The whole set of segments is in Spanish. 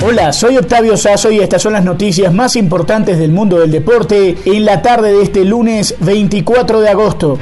Hola, soy Octavio Sazo y estas son las noticias más importantes del mundo del deporte en la tarde de este lunes 24 de agosto.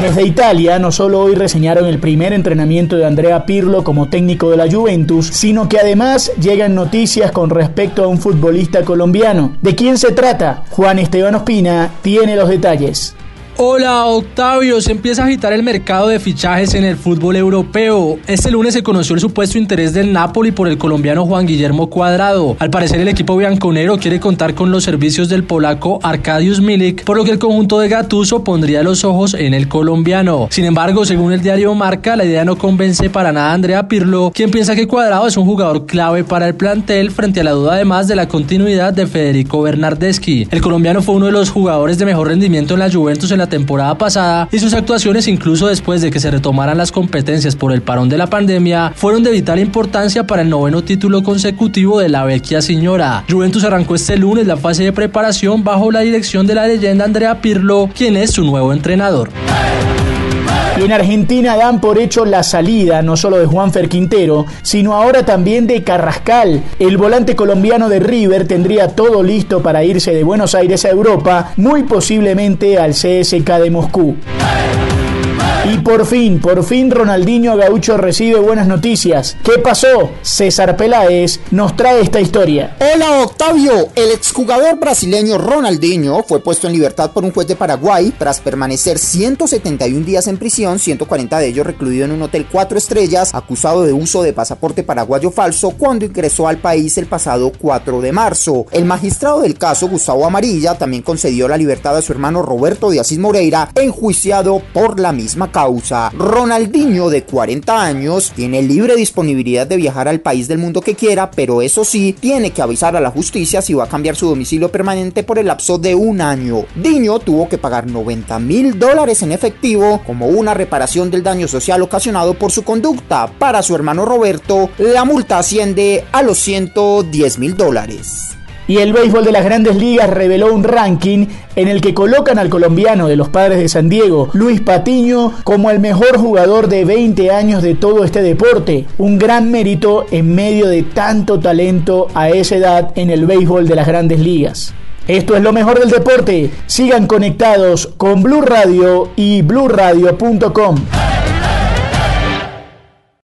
Desde Italia, no solo hoy reseñaron el primer entrenamiento de Andrea Pirlo como técnico de la Juventus, sino que además llegan noticias con respecto a un futbolista colombiano. ¿De quién se trata? Juan Esteban Ospina tiene los detalles. Hola Octavio, se empieza a agitar el mercado de fichajes en el fútbol europeo. Este lunes se conoció el supuesto interés del Napoli por el colombiano Juan Guillermo Cuadrado. Al parecer el equipo bianconero quiere contar con los servicios del polaco Arkadiusz Milik, por lo que el conjunto de Gattuso pondría los ojos en el colombiano. Sin embargo, según el diario Marca, la idea no convence para nada a Andrea Pirlo, quien piensa que Cuadrado es un jugador clave para el plantel frente a la duda además de la continuidad de Federico Bernardeschi. El colombiano fue uno de los jugadores de mejor rendimiento en la Juventus en la temporada pasada y sus actuaciones incluso después de que se retomaran las competencias por el parón de la pandemia fueron de vital importancia para el noveno título consecutivo de la vecchia señora. Juventus arrancó este lunes la fase de preparación bajo la dirección de la leyenda Andrea Pirlo, quien es su nuevo entrenador. En Argentina dan por hecho la salida no solo de Juanfer Quintero, sino ahora también de Carrascal. El volante colombiano de River tendría todo listo para irse de Buenos Aires a Europa, muy posiblemente al CSK de Moscú. Y por fin, por fin Ronaldinho Gaucho recibe buenas noticias. ¿Qué pasó? César Peláez nos trae esta historia. Hola Octavio, el exjugador brasileño Ronaldinho fue puesto en libertad por un juez de Paraguay tras permanecer 171 días en prisión, 140 de ellos recluido en un hotel 4 estrellas, acusado de uso de pasaporte paraguayo falso cuando ingresó al país el pasado 4 de marzo. El magistrado del caso, Gustavo Amarilla, también concedió la libertad a su hermano Roberto de Asís Moreira, enjuiciado por la misma causa. Ronaldinho, de 40 años, tiene libre disponibilidad de viajar al país del mundo que quiera, pero eso sí, tiene que avisar a la justicia si va a cambiar su domicilio permanente por el lapso de un año. Diño tuvo que pagar 90 mil dólares en efectivo como una reparación del daño social ocasionado por su conducta. Para su hermano Roberto, la multa asciende a los 110 mil dólares. Y el béisbol de las grandes ligas reveló un ranking en el que colocan al colombiano de los padres de San Diego, Luis Patiño, como el mejor jugador de 20 años de todo este deporte. Un gran mérito en medio de tanto talento a esa edad en el béisbol de las grandes ligas. Esto es lo mejor del deporte. Sigan conectados con Blue Radio y bluradio.com.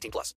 18 plus.